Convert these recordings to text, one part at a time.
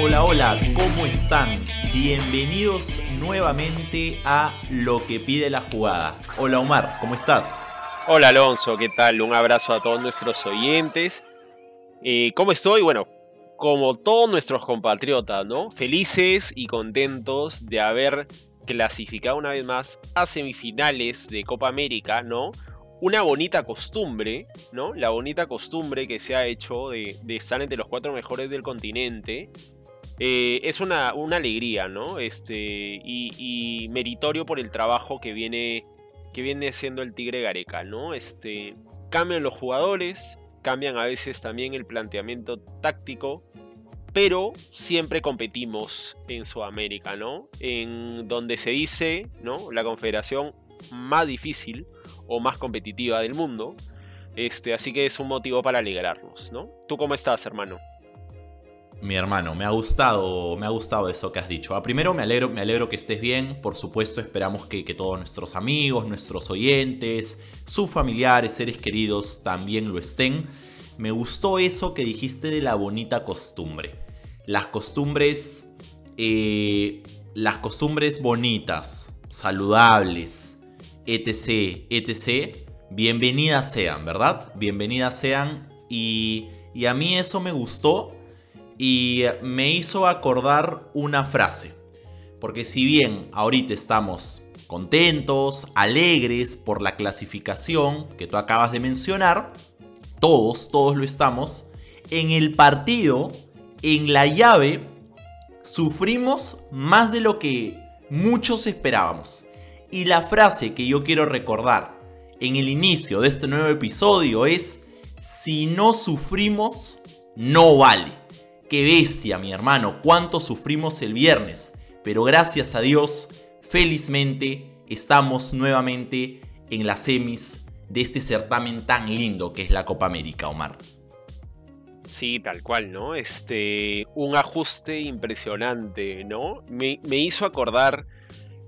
Hola, hola, ¿cómo están? Bienvenidos nuevamente a Lo que pide la jugada. Hola Omar, ¿cómo estás? Hola Alonso, ¿qué tal? Un abrazo a todos nuestros oyentes. Eh, ¿Cómo estoy? Bueno, como todos nuestros compatriotas, ¿no? Felices y contentos de haber clasificado una vez más a semifinales de Copa América, ¿no? Una bonita costumbre, ¿no? La bonita costumbre que se ha hecho de, estar entre los cuatro mejores del continente. Eh, es una, alegría, ¿no? Este, y, y meritorio por el trabajo que viene que viene siendo el Tigre Gareca, ¿no? Este, cambian los jugadores, cambian a veces también el planteamiento táctico, pero siempre competimos en Sudamérica, ¿no? En donde se dice, ¿no? La confederación más difícil o más competitiva del mundo. Este, así que es un motivo para alegrarnos, ¿no? ¿Tú cómo estás, hermano? Mi hermano, me ha gustado, me ha gustado eso que has dicho. Ah, primero me alegro, me alegro que estés bien. Por supuesto, esperamos que, todos nuestros amigos, nuestros oyentes, sus familiares, seres queridos también lo estén. Me gustó eso que dijiste de la bonita costumbre. Las costumbres, eh, las costumbres bonitas, saludables, etc, etc. Bienvenidas sean, ¿verdad? Bienvenidas sean y, y a mí eso me gustó y me hizo acordar una frase. Porque si bien ahorita estamos contentos, alegres por la clasificación que tú acabas de mencionar, todos, todos lo estamos, en el partido, en la llave, sufrimos más de lo que muchos esperábamos. Y la frase que yo quiero recordar en el inicio de este nuevo episodio es, si no sufrimos, no vale. Qué bestia, mi hermano, cuánto sufrimos el viernes. Pero gracias a Dios, felizmente, estamos nuevamente en las semis de este certamen tan lindo que es la Copa América, Omar. Sí, tal cual, ¿no? Este, un ajuste impresionante, ¿no? Me, me hizo acordar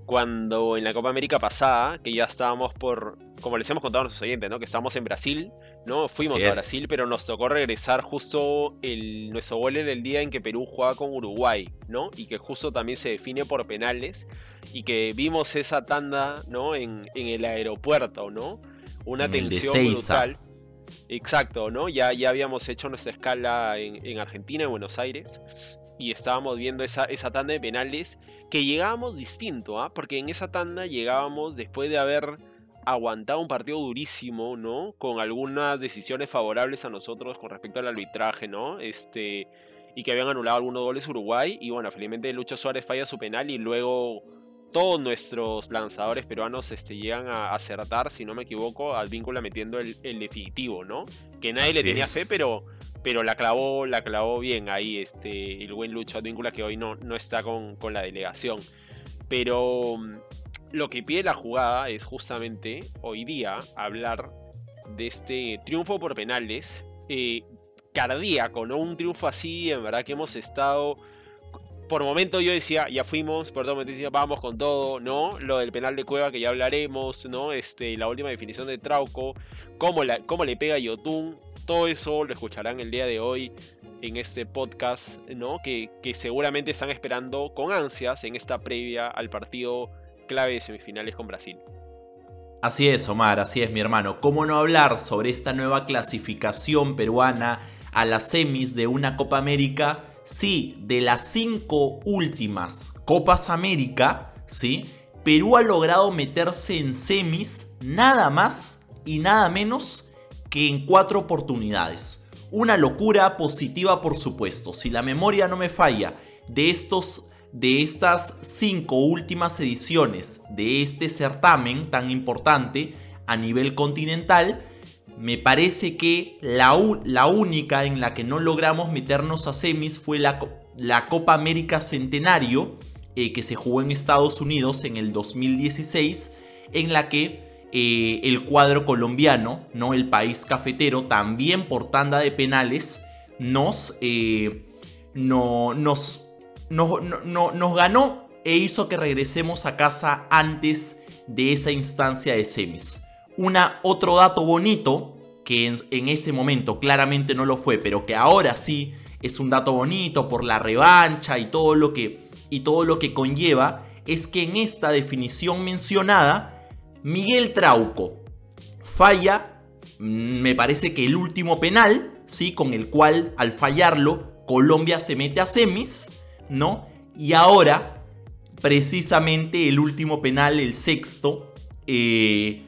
cuando en la Copa América pasada, que ya estábamos por, como les hemos contado a nuestros oyentes, ¿no? Que estábamos en Brasil, ¿no? Fuimos a Brasil, pero nos tocó regresar justo el, nuestro gol en el día en que Perú jugaba con Uruguay, ¿no? Y que justo también se define por penales y que vimos esa tanda, ¿no? En, el aeropuerto, ¿no? Una tensión brutal. Exacto, ¿no? Ya, ya habíamos hecho nuestra escala en, en Argentina, en Buenos Aires y estábamos viendo esa, esa tanda de penales que llegábamos distinto, ¿ah? Porque en esa tanda llegábamos después de haber aguantado un partido durísimo, ¿no? Con algunas decisiones favorables a nosotros con respecto al arbitraje, ¿no? Este y que habían anulado algunos goles Uruguay y bueno, felizmente Lucho Suárez falla su penal y luego todos nuestros lanzadores peruanos este, llegan a acertar, si no me equivoco, al vínculo metiendo el, definitivo, ¿no? Que nadie le tenía fe, pero pero la clavó, la clavó bien ahí este, el buen Lucho Advíncula que hoy no, no está con, la delegación. Pero mm, lo que pide la jugada es justamente hoy día hablar de este triunfo por penales eh, cardíaco, ¿no? Un triunfo así, en verdad que hemos estado... Por momento yo decía, ya fuimos, por todo momento decía, vamos con todo, ¿no? Lo del penal de Cueva que ya hablaremos, ¿no? Este, la última definición de Trauco, cómo, la, cómo le pega a Yotun, todo eso lo escucharán el día de hoy en este podcast, ¿no? Que, seguramente están esperando con ansias en esta previa al partido clave de semifinales con Brasil. Así es, Omar, así es, mi hermano. ¿Cómo no hablar sobre esta nueva clasificación peruana a las semis de una Copa América? Sí, de las cinco últimas Copas América, ¿sí? Perú ha logrado meterse en semis nada más y nada menos que en cuatro oportunidades. Una locura positiva por supuesto. Si la memoria no me falla, de estos de estas cinco últimas ediciones de este certamen tan importante a nivel continental, me parece que la, la única en la que no logramos meternos a semis fue la, la Copa América Centenario, eh, que se jugó en Estados Unidos en el 2016, en la que eh, el cuadro colombiano, ¿no? el país cafetero, también por tanda de penales, nos, eh, no, nos, nos ganó e hizo que regresemos a casa antes de esa instancia de semis. Una, otro dato bonito, que en, ese momento claramente no lo fue, pero que ahora sí es un dato bonito por la revancha y todo lo que, y todo lo que conlleva, es que en esta definición mencionada, Miguel Trauco falla, mm, me parece que el último penal, ¿sí? Con el cual al fallarlo, Colombia se mete a semis, ¿no? Y ahora, precisamente el último penal, el sexto, eh,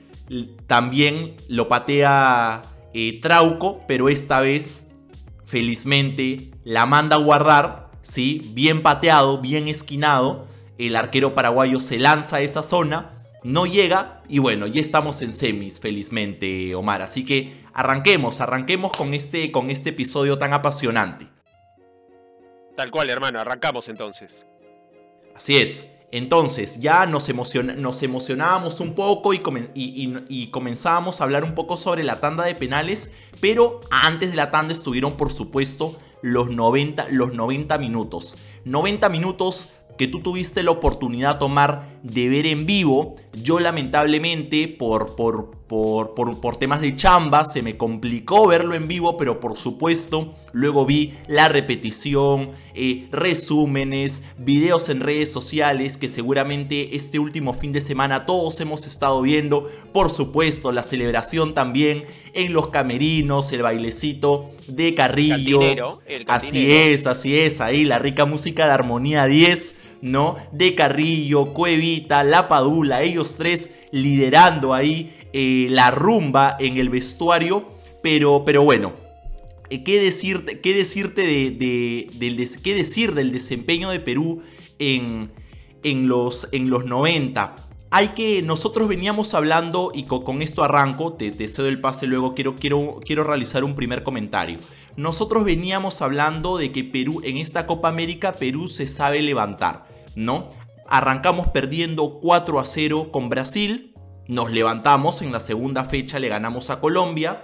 también lo patea eh, Trauco, pero esta vez, felizmente, la manda a guardar, ¿sí? Bien pateado, bien esquinado. El arquero paraguayo se lanza a esa zona, no llega y bueno, ya estamos en semis, felizmente, Omar. Así que arranquemos, arranquemos con este, con este episodio tan apasionante. Tal cual, hermano, arrancamos entonces. Así es. Entonces ya nos, emocionábamos un poco y, y, comenzábamos a hablar un poco sobre la tanda de penales, pero antes de la tanda estuvieron por supuesto los 90, los 90 minutos. 90 minutos que tú tuviste la oportunidad tomar de ver en vivo. Yo lamentablemente por, por, por, por, temas de chamba se me complicó verlo en vivo, pero por supuesto luego vi la repetición, eh, resúmenes, videos en redes sociales que seguramente este último fin de semana todos hemos estado viendo. Por supuesto la celebración también en los camerinos, el bailecito de Carrillo. Así es, así es, ahí la rica música de Armonía 10 ¿no? De Carrillo, Cuevita, La Padula, ellos tres liderando ahí eh, la rumba en el vestuario. Pero, pero bueno, eh, ¿qué decirte, qué decirte de, del, qué decir del desempeño de Perú en, en, los, en los 90? Hay que, nosotros veníamos hablando, y con, esto arranco, te, te, cedo el pase, luego quiero, quiero, quiero realizar un primer comentario. Nosotros veníamos hablando de que Perú, en esta Copa América, Perú se sabe levantar. ¿no? Arrancamos perdiendo 4 a 0 con Brasil, nos levantamos, en la segunda fecha le ganamos a Colombia,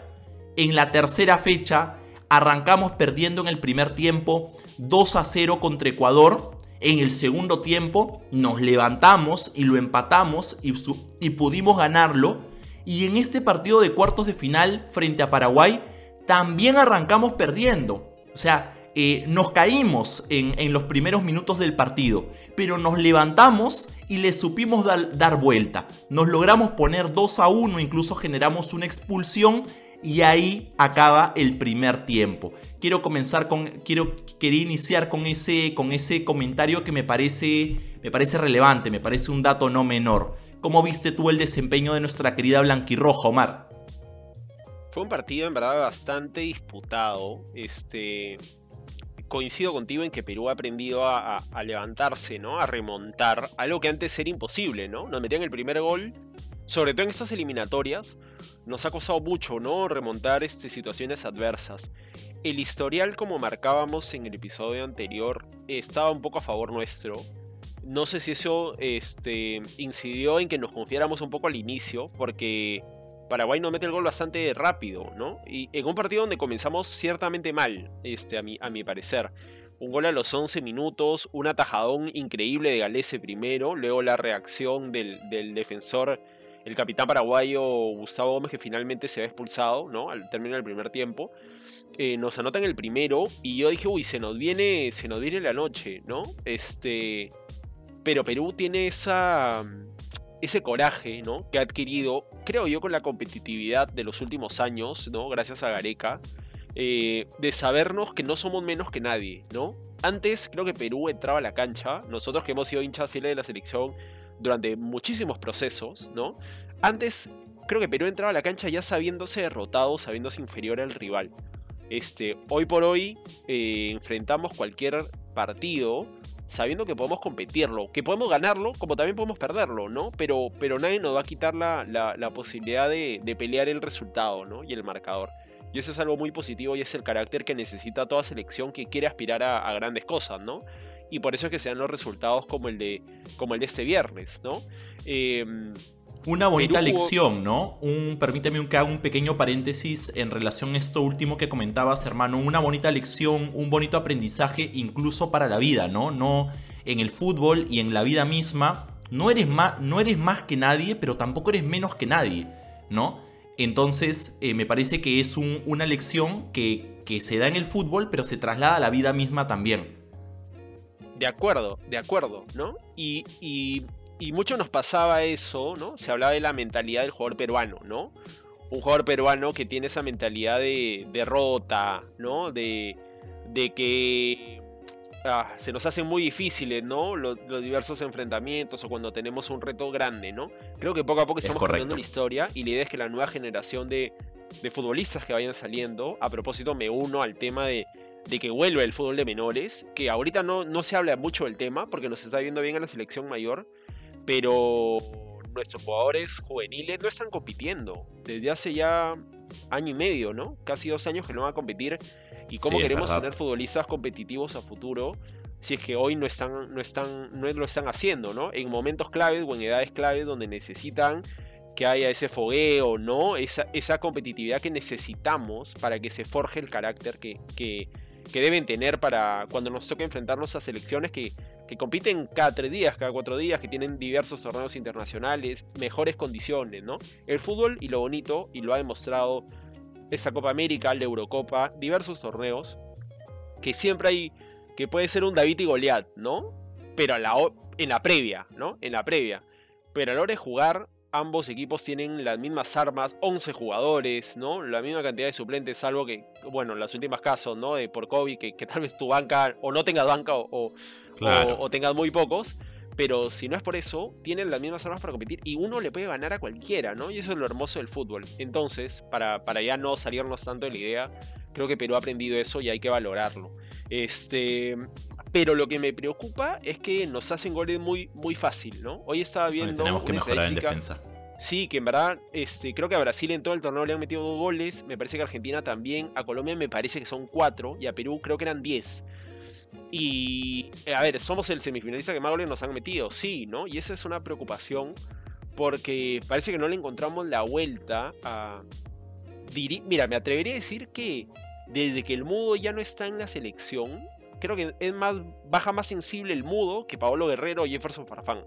en la tercera fecha arrancamos perdiendo en el primer tiempo 2 a 0 contra Ecuador, en el segundo tiempo nos levantamos y lo empatamos y, y pudimos ganarlo, y en este partido de cuartos de final frente a Paraguay también arrancamos perdiendo. O sea, eh, nos caímos en, los primeros minutos del partido, pero nos levantamos y le supimos dar vuelta. Nos logramos poner 2 a 1, incluso generamos una expulsión y ahí acaba el primer tiempo. Quiero comenzar con, quiero, quería iniciar con ese, con ese comentario que me parece, me parece relevante, me parece un dato no menor. ¿Cómo viste tú el desempeño de nuestra querida Blanquirroja, Omar? Fue un partido en verdad bastante disputado. Este, coincido contigo en que Perú ha aprendido a, levantarse, ¿no? A remontar, algo que antes era imposible, ¿no? Nos metían el primer gol, sobre todo en estas eliminatorias, nos ha costado mucho, ¿no? Remontar este, situaciones adversas. El historial, como marcábamos en el episodio anterior, estaba un poco a favor nuestro. No sé si eso este, incidió en que nos confiáramos un poco al inicio, porque Paraguay nos mete el gol bastante rápido, ¿no? Y en un partido donde comenzamos ciertamente mal, este, a, mi, a mi parecer. Un gol a los 11 minutos, un atajadón increíble de Galese primero, luego la reacción del, defensor, el capitán paraguayo Gustavo Gómez, que finalmente se ve expulsado, ¿no? Al término del primer tiempo. Eh, nos anotan el primero y yo dije, uy, se nos viene, se nos viene la noche, ¿no? Este. Pero Perú tiene esa ese coraje ¿no? que ha adquirido, creo yo, con la competitividad de los últimos años, ¿no? gracias a Gareca, eh, de sabernos que no somos menos que nadie. ¿no? Antes creo que Perú entraba a la cancha, nosotros que hemos sido hinchas fieles de la selección durante muchísimos procesos, ¿no? antes creo que Perú entraba a la cancha ya sabiéndose derrotado, sabiéndose inferior al rival. Este, hoy por hoy eh, enfrentamos cualquier partido sabiendo que podemos competirlo, que podemos ganarlo, como también podemos perderlo, ¿no? Pero, pero nadie nos va a quitar la, la, posibilidad de, pelear el resultado, ¿no? Y el marcador. Y eso es algo muy positivo y es el carácter que necesita toda selección que quiere aspirar a, grandes cosas, ¿no? Y por eso es que se dan los resultados como el de, como el de este viernes, ¿no? Eh, una bonita lección, ¿no? Un, permíteme que haga un pequeño paréntesis en relación a esto último que comentabas, hermano. Una bonita lección, un bonito aprendizaje incluso para la vida, ¿no? No en el fútbol y en la vida misma, no eres más, no eres más que nadie, pero tampoco eres menos que nadie, ¿no? Entonces, eh, me parece que es una lección que, que se da en el fútbol, pero se traslada a la vida misma también. De acuerdo, de acuerdo, ¿no? Y, y, y, mucho nos pasaba eso, ¿no? Se hablaba de la mentalidad del jugador peruano, ¿no? Un jugador peruano que tiene esa mentalidad de derrota, ¿no? De, de que Ah, se nos hacen muy difíciles, ¿no? Los, diversos enfrentamientos o cuando tenemos un reto grande, ¿no? Creo que poco a poco estamos cambiando la historia y la idea es que la nueva generación de, futbolistas que vayan saliendo, a propósito me uno al tema de, que vuelve el fútbol de menores, que ahorita no, no se habla mucho del tema porque nos está viendo bien en la selección mayor, pero nuestros jugadores juveniles no están compitiendo desde hace ya año y medio, ¿no? Casi dos años que no van a competir y cómo queremos tener futbolistas competitivos a futuro si es que hoy no están, no están, no lo están haciendo, ¿no? En momentos claves o en edades claves donde necesitan que haya ese fogueo, ¿no? Esa, esa competitividad que necesitamos para que se forje el carácter que, que, deben tener para cuando nos toque enfrentarnos a selecciones que, que compiten cada tres días, cada cuatro días, que tienen diversos torneos internacionales, mejores condiciones, ¿no? El fútbol y lo bonito, y lo ha demostrado esa Copa América, la Eurocopa, diversos torneos, que siempre hay, que puede ser un David y Goliat, ¿no? Pero en la previa, ¿no? En la previa. Pero a la hora de jugar, ambos equipos tienen las mismas armas, 11 jugadores, ¿no? La misma cantidad de suplentes, salvo que, bueno, en los últimos casos, ¿no? De por COVID, que, tal vez tu banca o no tengas banca o, o tengas muy pocos. Pero si no es por eso, tienen las mismas armas para competir y uno le puede ganar a cualquiera, ¿no? Y eso es lo hermoso del fútbol. Entonces, para, para ya no salirnos tanto de la idea, creo que Perú ha aprendido eso y hay que valorarlo. Este, pero lo que me preocupa es que nos hacen goles muy, muy fácil, ¿no? Hoy estaba viendo. tenemos que mejorar en defensa. Sí, que en verdad, este, creo que a Brasil en todo el torneo le han metido dos goles. Me parece que a Argentina también. A Colombia me parece que son cuatro. Y a Perú creo que eran diez. Y, eh, a ver, somos el semifinalista que más goles nos han metido, sí, ¿no? Y esa es una preocupación porque parece que no le encontramos la vuelta a... Mira, me atrevería a decir que desde que el mudo ya no está en la selección, creo que es más baja más sensible el mudo que Pablo Guerrero o Jefferson Farfán.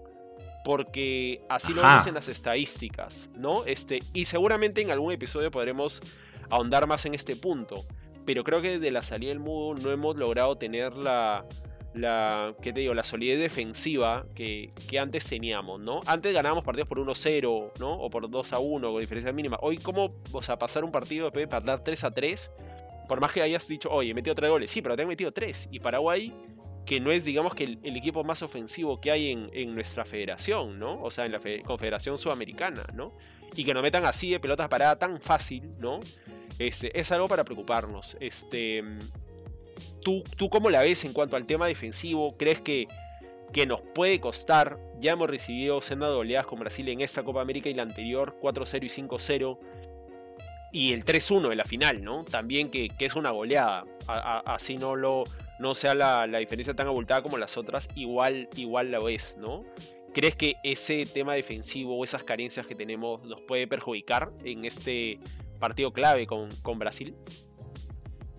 Porque así lo vemos en las estadísticas, ¿no? Este, y seguramente en algún episodio podremos ahondar más en este punto pero creo que desde la salida del mudo no hemos logrado tener la, la, ¿qué te digo? la solidez defensiva que, antes teníamos, ¿no? Antes ganábamos partidos por 1-0, ¿no? O por 2-1 con diferencia mínima. Hoy, ¿cómo, o sea, pasar un partido después de perder 3-3? Por más que hayas dicho, oye, he metido 3 goles, sí, pero te han metido 3. Y Paraguay, que no es, digamos, que el, equipo más ofensivo que hay en, nuestra federación, ¿no? O sea, en la Confederación Sudamericana, ¿no? Y que nos metan así de pelotas paradas tan fácil, ¿no? Este, es algo para preocuparnos. Este, ¿tú, ¿Tú cómo la ves en cuanto al tema defensivo? ¿Crees que, que nos puede costar? Ya hemos recibido senda de con Brasil en esta Copa América y la anterior, 4-0 y 5-0. Y el 3-1 de la final, ¿no? También que, es una goleada. así no lo no sea la, diferencia tan abultada como las otras, igual, igual la ves, ¿no? ¿Crees que ese tema defensivo o esas carencias que tenemos nos puede perjudicar en este partido clave con, Brasil.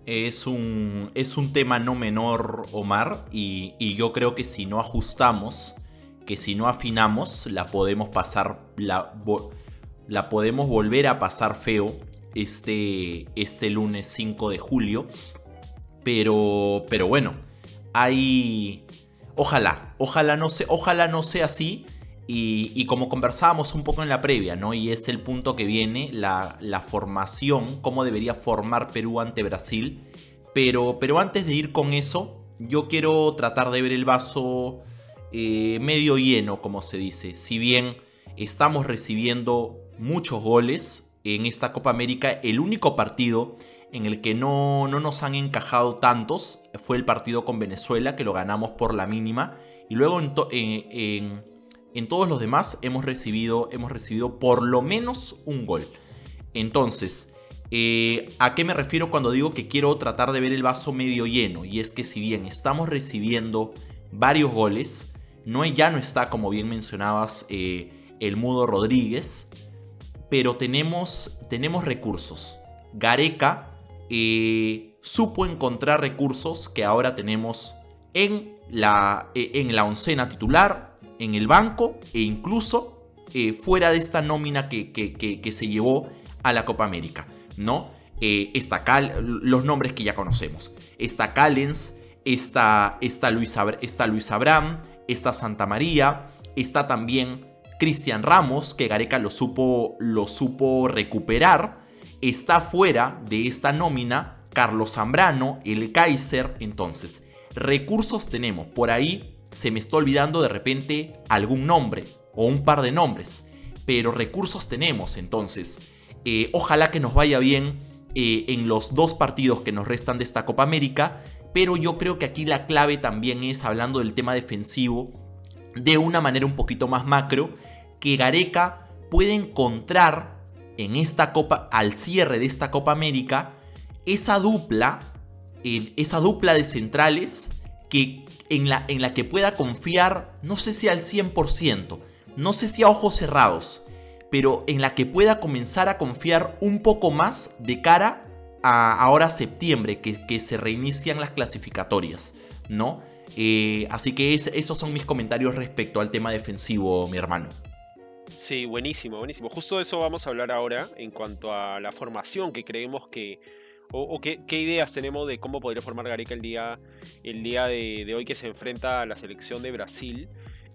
Es un, es un tema no menor, Omar, y, yo creo que si no ajustamos, que si no afinamos, la podemos pasar, la, la podemos volver a pasar feo este, este lunes 5 de julio. Pero, pero bueno, hay... Ojalá, ojalá no, sea, ojalá no sea así y, como conversábamos un poco en la previa, ¿no? Y es el punto que viene, la, formación, cómo debería formar Perú ante Brasil. Pero, pero antes de ir con eso, yo quiero tratar de ver el vaso eh, medio lleno, como se dice. Si bien estamos recibiendo muchos goles en esta Copa América, el único partido en el que no, no nos han encajado tantos fue el partido con Venezuela, que lo ganamos por la mínima. Y luego en, en en todos los demás hemos recibido, hemos recibido por lo menos un gol. Entonces, eh, ¿a qué me refiero cuando digo que quiero tratar de ver el vaso medio lleno? Y es que si bien estamos recibiendo varios goles, no, ya no está, como bien mencionabas, eh, el Mudo Rodríguez, pero tenemos, tenemos recursos. Gareca eh, supo encontrar recursos que ahora tenemos en la, eh, en la oncena titular, en el banco e incluso eh, fuera de esta nómina que, que, se llevó a la Copa América, ¿no? Está Cal, los nombres que ya conocemos. Está Callens, está, está, Luis, está Luis Abraham, está Santa María, está también Cristian Ramos, que Gareca lo supo, lo supo recuperar. Está fuera de esta nómina Carlos Zambrano, el Kaiser. Entonces, recursos tenemos. Por ahí se me está olvidando de repente algún nombre o un par de nombres. Pero recursos tenemos. Entonces, eh, ojalá que nos vaya bien eh, en los dos partidos que nos restan de esta Copa América. Pero yo creo que aquí la clave también es, hablando del tema defensivo, de una manera un poquito más macro, que Gareca puede encontrar en esta Copa, al cierre de esta Copa América, esa dupla, esa dupla de centrales que, en, la, en la que pueda confiar, no sé si al 100%, no sé si a ojos cerrados, pero en la que pueda comenzar a confiar un poco más de cara a ahora septiembre, que, que se reinician las clasificatorias, ¿no? Eh, así que esos son mis comentarios respecto al tema defensivo, mi hermano. Sí, buenísimo, buenísimo. Justo eso vamos a hablar ahora en cuanto a la formación que creemos que, o, qué, ideas tenemos de cómo podría formar Gareca el día, el día de, hoy que se enfrenta a la selección de Brasil.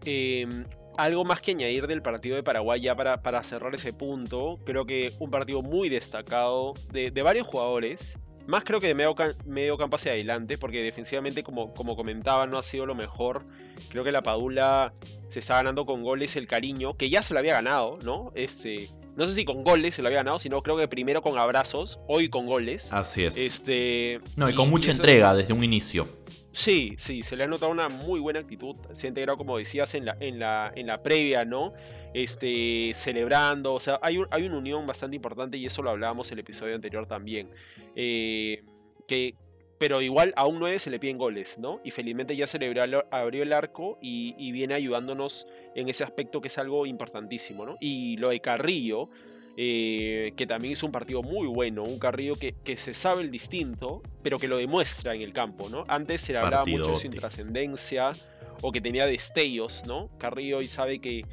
Em, algo más que añadir del partido de Paraguay ya para, cerrar ese punto. Creo que un partido muy destacado de, de varios jugadores. Más creo que de medio, medio, campo hacia adelante, porque defensivamente, como, como comentaba, no ha sido lo mejor. Creo que la Padula se está ganando con goles el cariño, que ya se lo había ganado, ¿no? Este, no sé si con goles se lo había ganado, sino creo que primero con abrazos, hoy con goles. Así es. Este, no, y con mucha entrega desde un inicio. Sí, sí, se le ha notado una muy buena actitud. Se ha integrado, como decías, en la, en la, en la previa, ¿no? Este, celebrando, o sea, hay, hay una unión bastante importante y eso lo hablábamos en el episodio anterior también. Eh, que, pero igual a un 9 se le piden goles, ¿no? Y felizmente ya celebró, abrió el arco y, viene ayudándonos en ese aspecto que es algo importantísimo, ¿no? Y lo de Carrillo, eh, que también es un partido muy bueno, un Carrillo que, que, se sabe el distinto, pero que lo demuestra en el campo, ¿no? Antes se le hablaba mucho de su intrascendencia o que tenía destellos, ¿no? Carrillo hoy sabe que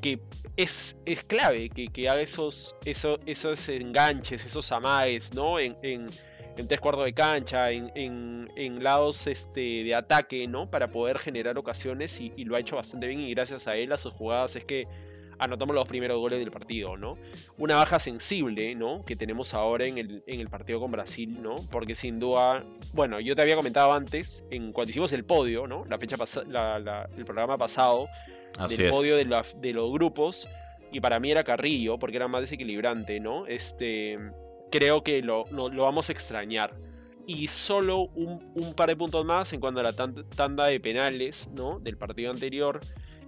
que es, es clave que, que haga esos, esos, esos, enganches, esos amagues, ¿no? En, en, en tres cuartos de cancha, en, en, lados este, de ataque, ¿no? Para poder generar ocasiones y, lo ha hecho bastante bien y gracias a él, a sus jugadas, es que anotamos los primeros goles del partido, ¿no? Una baja sensible, ¿no? Que tenemos ahora en el, en el partido con Brasil, ¿no? Porque sin duda, bueno, yo te había comentado antes, en cuando hicimos el podio, ¿no? La fecha el programa pasado, del podio de, los grupos. Y para mí era Carrillo, porque era más desequilibrante, ¿no? Este, creo que lo, vamos a extrañar. Y solo un, par de puntos más en cuanto a la tanda de penales, ¿no? Del partido anterior.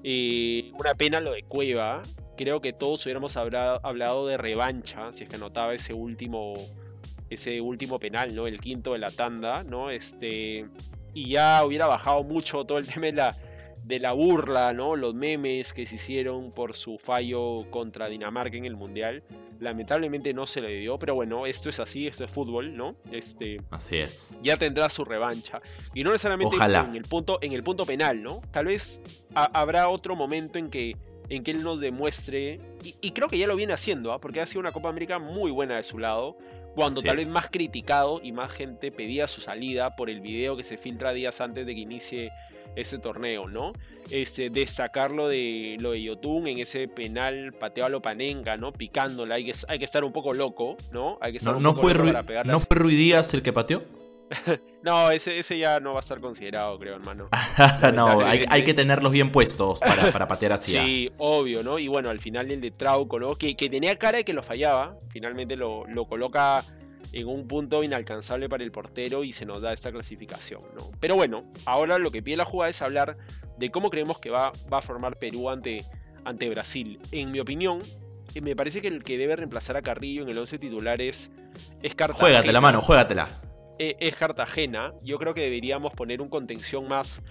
Eh, una pena lo de Cueva. Creo que todos hubiéramos hablado, de revancha, si es que anotaba ese último, ese último penal, ¿no? El quinto de la tanda, ¿no? Este, y ya hubiera bajado mucho todo el tema de la, de la burla, ¿no? Los memes que se hicieron por su fallo contra Dinamarca en el Mundial. Lamentablemente no se le dio, pero bueno, esto es así, esto es fútbol, ¿no? Este, así es. Ya tendrá su revancha. Y no necesariamente en el punto en el punto penal, ¿no? Tal vez habrá otro momento en que en que él nos demuestre y, creo que ya lo viene haciendo, ¿ah? porque ha sido una Copa América muy buena de su lado. Cuando tal vez más criticado y más gente pedía su salida por el video que se filtra días antes de que inicie ese torneo, ¿no? Este, destacarlo de lo de Yotun en ese penal pateo a lo panenga, ¿no? Picándola, hay que, hay que estar un poco loco, ¿no? Hay que estar no, fue ¿No fue Ruidías el que pateó? no, ese, ese ya no va a estar considerado, creo, hermano. no, hay, que tenerlos bien puestos para, para patear así. sí, obvio, ¿no? Y bueno, al final el de Trauco, ¿no? Que, que tenía cara de que lo fallaba, finalmente lo, lo coloca en un punto inalcanzable para el portero y se nos da esta clasificación. ¿no? Pero bueno, ahora lo que pide la jugada es hablar de cómo creemos que va, va a formar Perú ante, ante Brasil. En mi opinión, eh, me parece que el que debe reemplazar a Carrillo en el 11 titular es, es Cartagena. Juégatela, mano, juégatela. Eh, es Cartagena. Yo creo que deberíamos poner un contención más.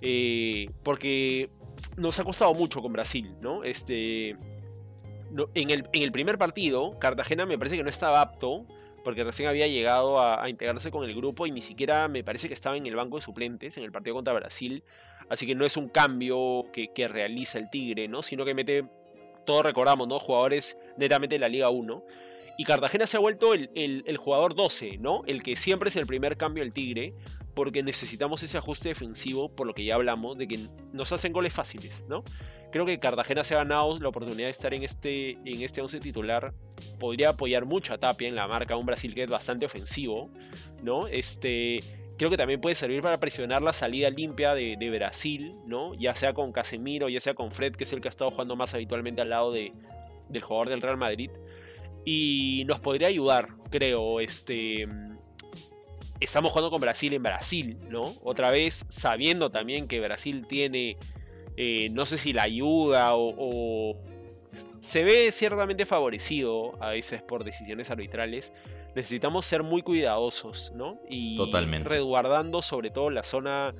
Eh, porque nos ha costado mucho con Brasil, ¿no? Este. en, el, en el primer partido, Cartagena me parece que no estaba apto porque recién había llegado a, integrarse con el grupo y ni siquiera me parece que estaba en el banco de suplentes en el partido contra Brasil. Así que no es un cambio que, realiza el Tigre, ¿no? Sino que mete, todos recordamos, ¿no? Jugadores netamente de la Liga 1. Y Cartagena se ha vuelto el, el, jugador 12, ¿no? El que siempre es el primer cambio del Tigre, porque necesitamos ese ajuste defensivo, por lo que ya hablamos, de que nos hacen goles fáciles, ¿no? Creo que Cartagena se ha ganado la oportunidad de estar en este, en este 11 titular. Podría apoyar mucho a Tapia en la marca, un Brasil que es bastante ofensivo, ¿no? Este, creo que también puede servir para presionar la salida limpia de, Brasil, ¿no? Ya sea con Casemiro, ya sea con Fred, que es el que ha estado jugando más habitualmente al lado de, del jugador del Real Madrid. Y nos podría ayudar, creo, este... Estamos jugando con Brasil en Brasil, ¿no? Otra vez sabiendo también que Brasil tiene eh, no sé si la ayuda o, se ve ciertamente favorecido a veces por decisiones arbitrales. Necesitamos ser muy cuidadosos, ¿no? Y Totalmente. resguardando sobre todo la zona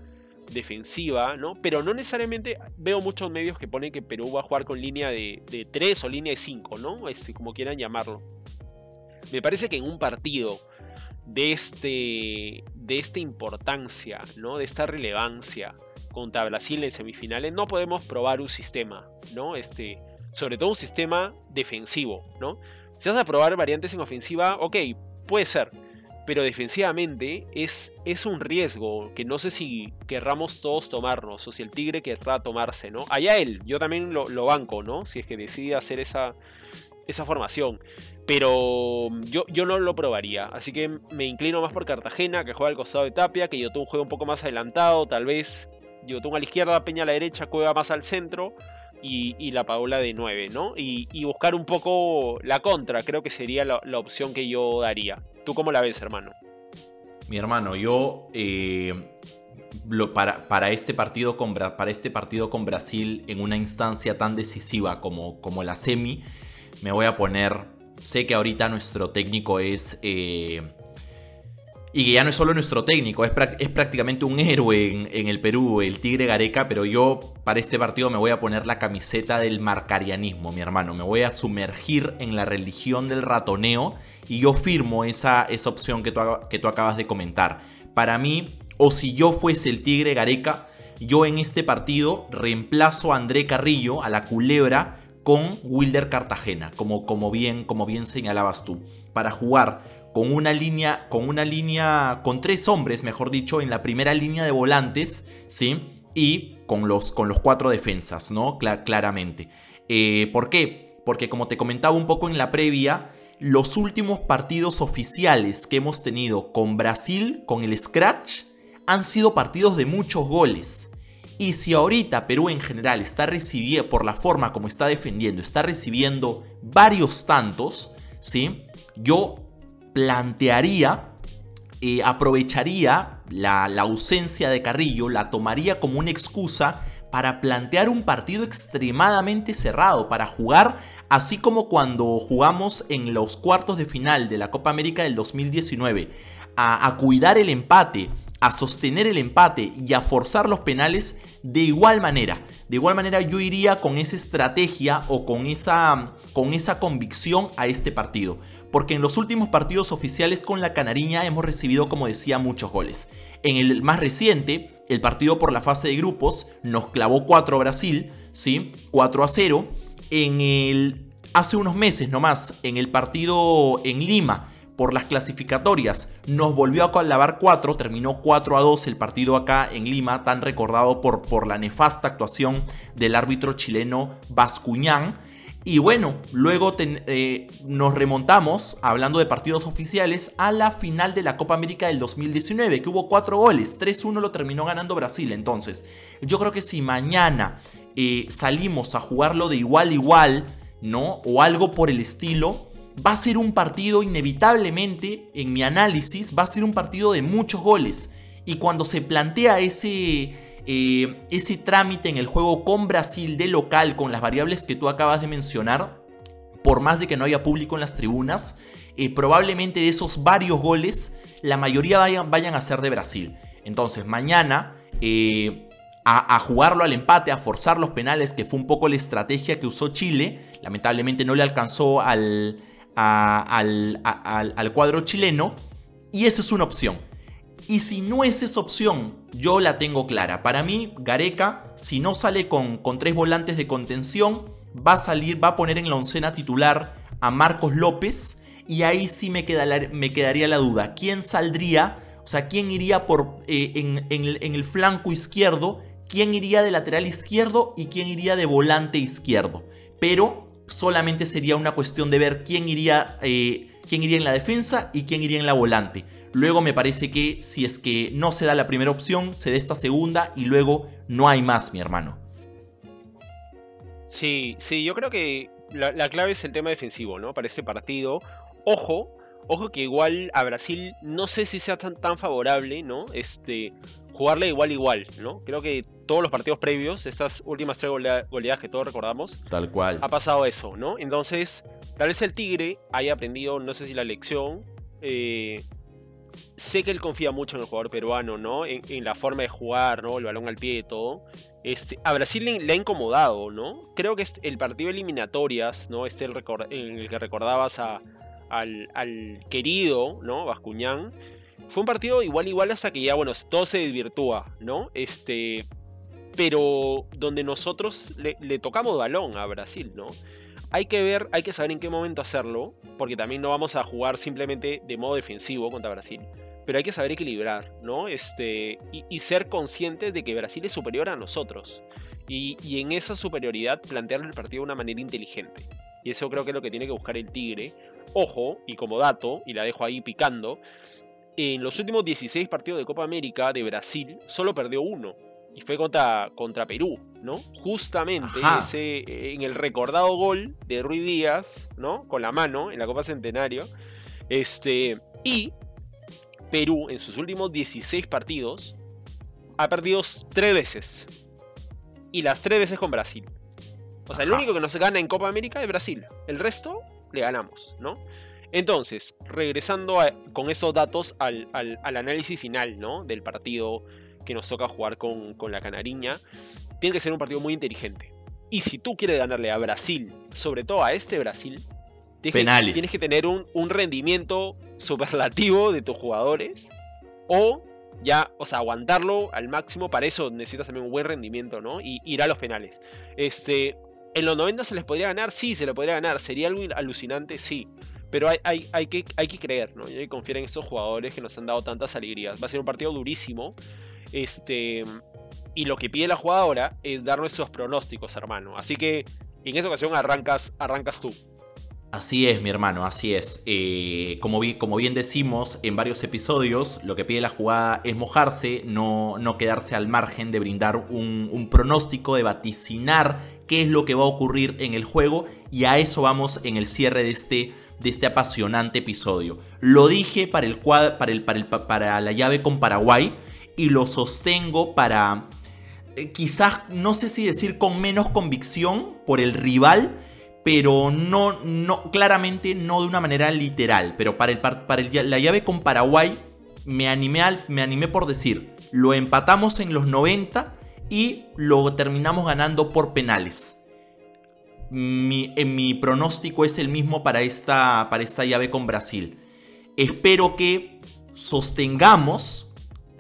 defensiva, ¿no? Pero no necesariamente veo muchos medios que ponen que Perú va a jugar con línea de, de 3 o línea de 5, ¿no? Este, como quieran llamarlo. Me parece que en un partido de, este, de esta importancia, ¿no? De esta relevancia, contra Brasil en semifinales, no podemos probar un sistema, ¿no? Este, sobre todo un sistema defensivo, ¿no? Si vas a probar variantes en ofensiva, ok, puede ser, pero defensivamente es, es un riesgo que no sé si querramos todos tomarnos o si el Tigre querrá tomarse, ¿no? Allá él, yo también lo, lo banco, ¿no? Si es que decide hacer esa, esa formación. Pero yo, yo no lo probaría. Así que me inclino más por Cartagena, que juega al costado de Tapia, que yo tengo un juego un poco más adelantado, tal vez Yotun a la izquierda, Peña a la derecha, Cueva más al centro y, la Paula de 9, ¿no? Y, buscar un poco la contra, creo que sería la, opción que yo daría. ¿Tú cómo la ves, hermano? Mi hermano, yo eh, para, para, este partido con, para este partido con Brasil en una instancia tan decisiva como, como la semi, me voy a poner... Sé que ahorita nuestro técnico es... Eh, y que ya no es solo nuestro técnico, es, es prácticamente un héroe en, el Perú, el Tigre Gareca, pero yo para este partido me voy a poner la camiseta del marcarianismo, mi hermano, me voy a sumergir en la religión del ratoneo y yo firmo esa, esa opción que tú, que tú acabas de comentar. Para mí, o si yo fuese el Tigre Gareca, yo en este partido reemplazo a André Carrillo, a la culebra, con Wilder Cartagena, como, como, bien, como bien señalabas tú, para jugar con una línea, con una línea, con tres hombres, mejor dicho, en la primera línea de volantes, ¿sí? Y con los, con los cuatro defensas, ¿no? claramente. Eh, ¿Por qué? Porque como te comentaba un poco en la previa, los últimos partidos oficiales que hemos tenido con Brasil, con el Scratch, han sido partidos de muchos goles. Y si ahorita Perú en general está recibiendo, por la forma como está defendiendo, está recibiendo varios tantos, ¿sí? Yo plantearía, eh, aprovecharía la, ausencia de Carrillo, la tomaría como una excusa para plantear un partido extremadamente cerrado, para jugar así como cuando jugamos en los cuartos de final de la Copa América del 2019, a, a, cuidar el empate, a sostener el empate y a forzar los penales de igual manera. De igual manera yo iría con esa estrategia o con esa, con esa convicción a este partido porque en los últimos partidos oficiales con la Canariña hemos recibido, como decía, muchos goles. En el más reciente, el partido por la fase de grupos, nos clavó 4 Brasil, ¿sí? 4 a 0. En el, hace unos meses nomás, en el partido en Lima, por las clasificatorias, nos volvió a clavar 4, terminó 4 a 2 el partido acá en Lima, tan recordado por, por la nefasta actuación del árbitro chileno Bascuñán. Y bueno, luego eh, nos remontamos, hablando de partidos oficiales, a la final de la Copa América del 2019, que hubo cuatro goles, 3-1 lo terminó ganando Brasil. Entonces, yo creo que si mañana eh, salimos a jugarlo de igual a igual, ¿no? O algo por el estilo, va a ser un partido inevitablemente, en mi análisis, va a ser un partido de muchos goles. Y cuando se plantea ese eh, ese trámite en el juego con Brasil de local, con las variables que tú acabas de mencionar, por más de que no haya público en las tribunas, eh, probablemente de esos varios goles, la mayoría vayan, a ser de Brasil. Entonces, mañana, eh, a, jugarlo al empate, a forzar los penales, que fue un poco la estrategia que usó Chile, lamentablemente no le alcanzó al, al, al cuadro chileno y esa es una opción. Y si no es esa opción, yo la tengo clara. Para mí, Gareca, si no sale con, tres volantes de contención, va a salir, va a poner en la oncena titular a Marcos López. Y ahí sí me, me quedaría la duda. ¿Quién saldría? O sea, ¿quién iría por, eh, en, en, el flanco izquierdo? ¿Quién iría de lateral izquierdo? Y quién iría de volante izquierdo. Pero solamente sería una cuestión de ver quién iría, eh, quién iría en la defensa y quién iría en la volante. Luego me parece que si es que no se da la primera opción, se da esta segunda y luego no hay más, mi hermano. Sí, sí, yo creo que la, clave es el tema defensivo, ¿no? Para este partido. Ojo, ojo que igual a Brasil no sé si sea tan, tan favorable, ¿no? Este, jugarle igual igual, ¿no? Creo que todos los partidos previos, estas últimas tres goleadas que todos recordamos, tal cual, ha pasado eso, ¿no? Entonces, tal vez el Tigre haya aprendido, no sé si la lección, eh, sé que él confía mucho en el jugador peruano, ¿no? En, la forma de jugar, ¿no? El balón al pie y todo. Este, a Brasil le, ha incomodado, ¿no? Creo que el partido eliminatorias, ¿no? Este el en el que recordabas a, al, querido, ¿no? Bascuñán. Fue un partido igual igual hasta que ya, bueno, todo se desvirtúa, ¿no? Este. Pero donde nosotros le tocamos balón a Brasil, ¿no? Hay que ver, hay que saber en qué momento hacerlo, porque también no vamos a jugar simplemente de modo defensivo contra Brasil. Pero hay que saber equilibrar, ¿no? Este, y, ser conscientes de que Brasil es superior a nosotros. Y, en esa superioridad plantear el partido de una manera inteligente. Y eso creo que es lo que tiene que buscar el Tigre. Ojo, y como dato, y la dejo ahí picando, en los últimos 16 partidos de Copa América de Brasil, solo perdió uno y fue contra, contra Perú, ¿no? Justamente ese, en el recordado gol de Ruiz Díaz, ¿no? Con la mano en la Copa Centenario. Este, y Perú en sus últimos 16 partidos ha perdido tres veces. Y las tres veces con Brasil. O sea, el único que nos gana en Copa América es Brasil. El resto le ganamos, ¿no? Entonces, regresando con esos datos al, al, al análisis final, ¿no? Del partido que nos toca jugar con, la Canariña, tiene que ser un partido muy inteligente. Y si tú quieres ganarle a Brasil, sobre todo a este Brasil, tienes, que, tener un, rendimiento superlativo de tus jugadores. O ya, o sea, aguantarlo al máximo. Para eso necesitas también un buen rendimiento, ¿no? Y ir a los penales. Este, ¿En los 90 se les podría ganar? Sí, se le podría ganar. ¿Sería algo alucinante? Sí. Pero hay, hay, hay, que, hay que creer, ¿no? Y hay que confiar en estos jugadores que nos han dado tantas alegrías. Va a ser un partido durísimo. Este, y lo que pide la jugadora es dar nuestros pronósticos, hermano. Así que en esa ocasión arrancas, arrancas tú. Así es, mi hermano, así es. Eh, como, como, bien decimos en varios episodios, lo que pide la jugada es mojarse, no, no quedarse al margen de brindar un, un, pronóstico, de vaticinar qué es lo que va a ocurrir en el juego. Y a eso vamos en el cierre de este, de este apasionante episodio. Lo dije para, el, para, el, para, el, para la llave con Paraguay y lo sostengo para eh, quizás, no sé si decir con menos convicción por el rival, pero no, no claramente no de una manera literal. Pero para, el, para la llave con Paraguay me animé, al, me animé por decir, lo empatamos en los 90 y lo terminamos ganando por penales. Mi, en mi pronóstico es el mismo para esta, para esta llave con Brasil. Espero que sostengamos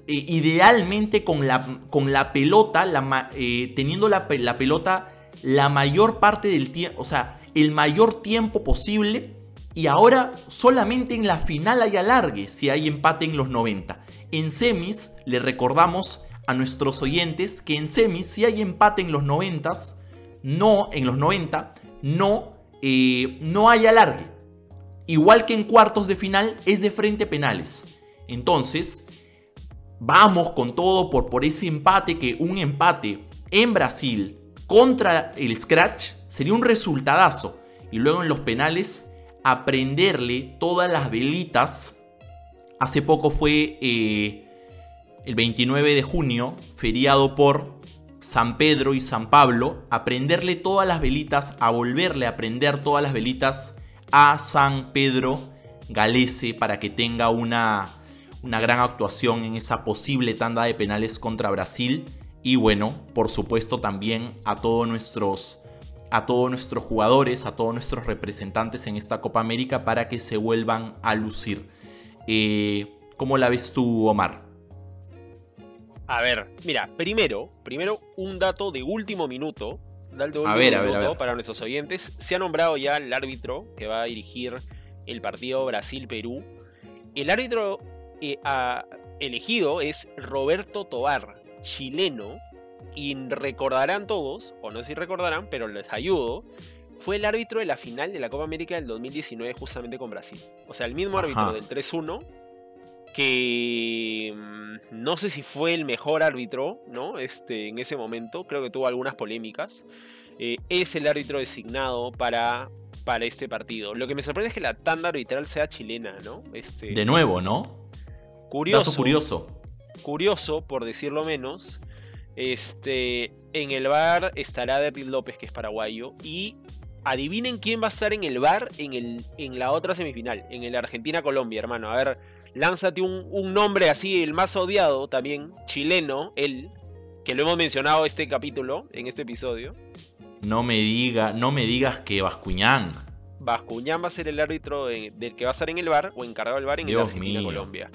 eh, idealmente con la, con la pelota, eh, teniendo la, pelota la mayor parte del tiempo, o sea, el mayor tiempo posible. Y ahora solamente en la final hay alargue si hay empate en los 90. En semis, le recordamos a nuestros oyentes que en semis, si hay empate en los 90, no, en los 90, no, eh, no hay alargue. Igual que en cuartos de final, es de frente penales. Entonces, vamos con todo por, por ese empate, que un empate en Brasil contra el Scratch sería un resultadazo. Y luego en los penales, aprenderle todas las velitas. Hace poco fue eh, el 29 de junio, feriado por San Pedro y San Pablo, aprenderle todas las velitas, a volverle a aprender todas las velitas a San Pedro Galese para que tenga una una gran actuación en esa posible tanda de penales contra Brasil. Y bueno, por supuesto también a todos nuestros a todos nuestros jugadores, a todos nuestros representantes en esta Copa América para que se vuelvan a lucir. Eh, ¿Cómo la ves tú, Omar? A ver, mira, primero, primero un dato de último minuto. a ver, a ver, para nuestros oyentes. Se ha nombrado ya el árbitro que va a dirigir el partido Brasil-Perú. El árbitro eh, elegido es Roberto Tobar, chileno, y recordarán todos, o no sé si recordarán, pero les ayudo, fue el árbitro de la final de la Copa América del 2019 justamente con Brasil. O sea, el mismo árbitro del 3-1, que mm, no sé si fue el mejor árbitro, ¿no? Este, en ese momento, creo que tuvo algunas polémicas. Eh, es el árbitro designado para, para este partido. Lo que me sorprende es que la tanda arbitral sea chilena, ¿no? Este, de nuevo, ¿no? Curioso. curioso. Curioso, por decirlo menos. Este, en el bar estará David López, que es paraguayo. Y adivinen quién va a estar en el bar en, el, en la otra semifinal, en el Argentina-Colombia, hermano. A ver, lánzate un, un, nombre así, el más odiado también, chileno, él, que lo hemos mencionado este capítulo, en este episodio. No me, diga, no me digas que Bascuñán. Bascuñán va a ser el árbitro del que va a estar en el bar o encargado del bar en el Argentina-Colombia.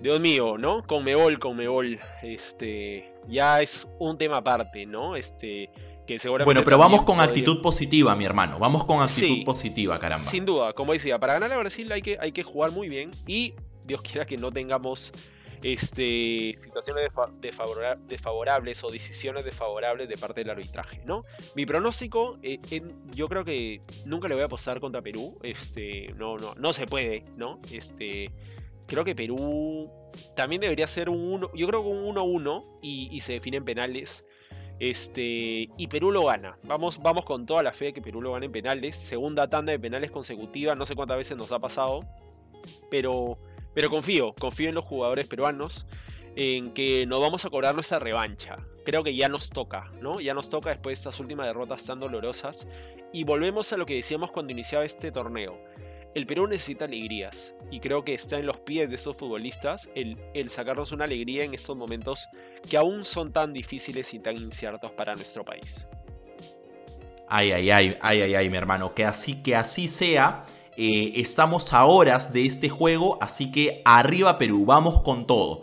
Dios mío, ¿no? Con Mebol, con Mebol. Este, ya es un tema aparte, ¿no? Este, que seguramente bueno, pero vamos con actitud positiva, mi hermano. Vamos con actitud positiva, caramba. Sin duda, como decía, para ganar a Brasil hay que, hay que jugar muy bien y Dios quiera que no tengamos este, situaciones desfavorables o decisiones desfavorables de parte del arbitraje, ¿no? Mi pronóstico, eh, yo creo que nunca le voy a apostar contra Perú, este, no, no, no se puede, ¿no? Este, creo que Perú también debería ser un 1, yo creo que un 1-1 y, se definen penales. Este, y Perú lo gana. Vamos, vamos con toda la fe de que Perú lo gane en penales. Segunda tanda de penales consecutiva. No sé cuántas veces nos ha pasado. Pero, pero confío, confío en los jugadores peruanos. En que nos vamos a cobrar nuestra revancha. Creo que ya nos toca, ¿no? Ya nos toca después de estas últimas derrotas tan dolorosas. Y volvemos a lo que decíamos cuando iniciaba este torneo el Perú necesita alegrías y creo que está en los pies de estos futbolistas el, sacarnos una alegría en estos momentos que aún son tan difíciles y tan inciertos para nuestro país. Ay, ay, ay, ay, ay, ay, mi hermano, que así, que así sea. Eh, estamos a horas de este juego, así que arriba Perú, vamos con todo.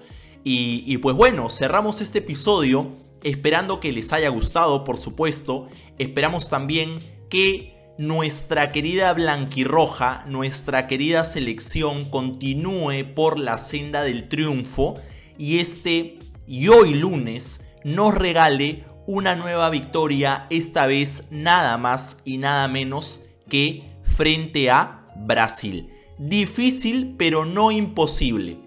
Y pues bueno, cerramos este episodio esperando que les haya gustado, por supuesto. Esperamos también que nuestra querida blanquirroja, nuestra querida selección continúe por la senda del triunfo y este y hoy lunes nos regale una nueva victoria, esta vez nada más y nada menos que frente a Brasil. Difícil pero no imposible.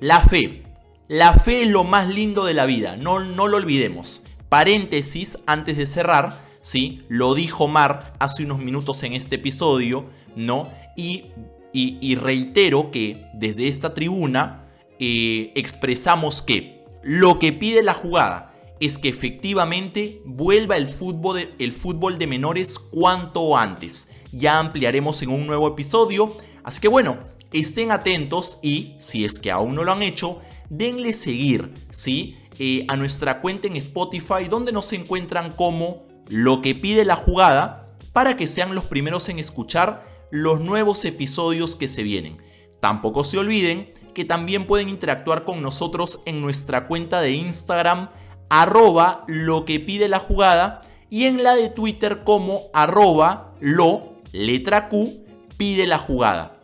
La fe. La fe es lo más lindo de la vida, no, no lo olvidemos. Paréntesis antes de cerrar ¿sí? Lo dijo Mar hace unos minutos en este episodio, ¿no? Y, y, reitero que desde esta tribuna eh, expresamos que lo que pide la jugada es que efectivamente vuelva el fútbol, de, el fútbol de menores cuanto antes. Ya ampliaremos en un nuevo episodio. Así que bueno, estén atentos y si es que aún no lo han hecho, denle seguir, ¿sí? Eh, a nuestra cuenta en Spotify donde nos encuentran como lo que pide la jugada para que sean los primeros en escuchar los nuevos episodios que se vienen. Tampoco se olviden que también pueden interactuar con nosotros en nuestra cuenta de Instagram arroba lo que pide la jugada y en la de Twitter como arroba lo letra Q pide la jugada.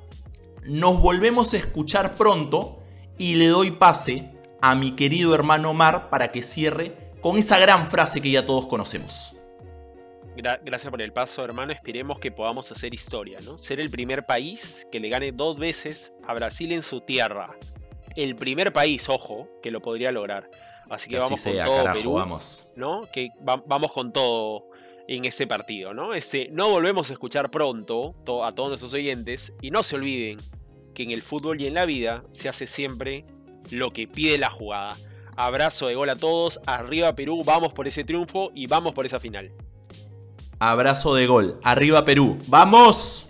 Nos volvemos a escuchar pronto y le doy pase a mi querido hermano Mar para que cierre con esa gran frase que ya todos conocemos gracias por el paso, hermano. Esperemos que podamos hacer historia, ¿no? Ser el primer país que le gane dos veces a Brasil en su tierra. El primer país, ojo, que lo podría lograr. Así que, vamos con todo Perú, vamos. ¿no? Que vamos con todo en este partido, ¿no? Este, no volvemos a escuchar pronto a todos nuestros oyentes y no se olviden que en el fútbol y en la vida se hace siempre lo que pide la jugada. Abrazo de gol a todos, arriba Perú, vamos por ese triunfo y vamos por esa final. Abrazo de gol. Arriba Perú. ¡Vamos!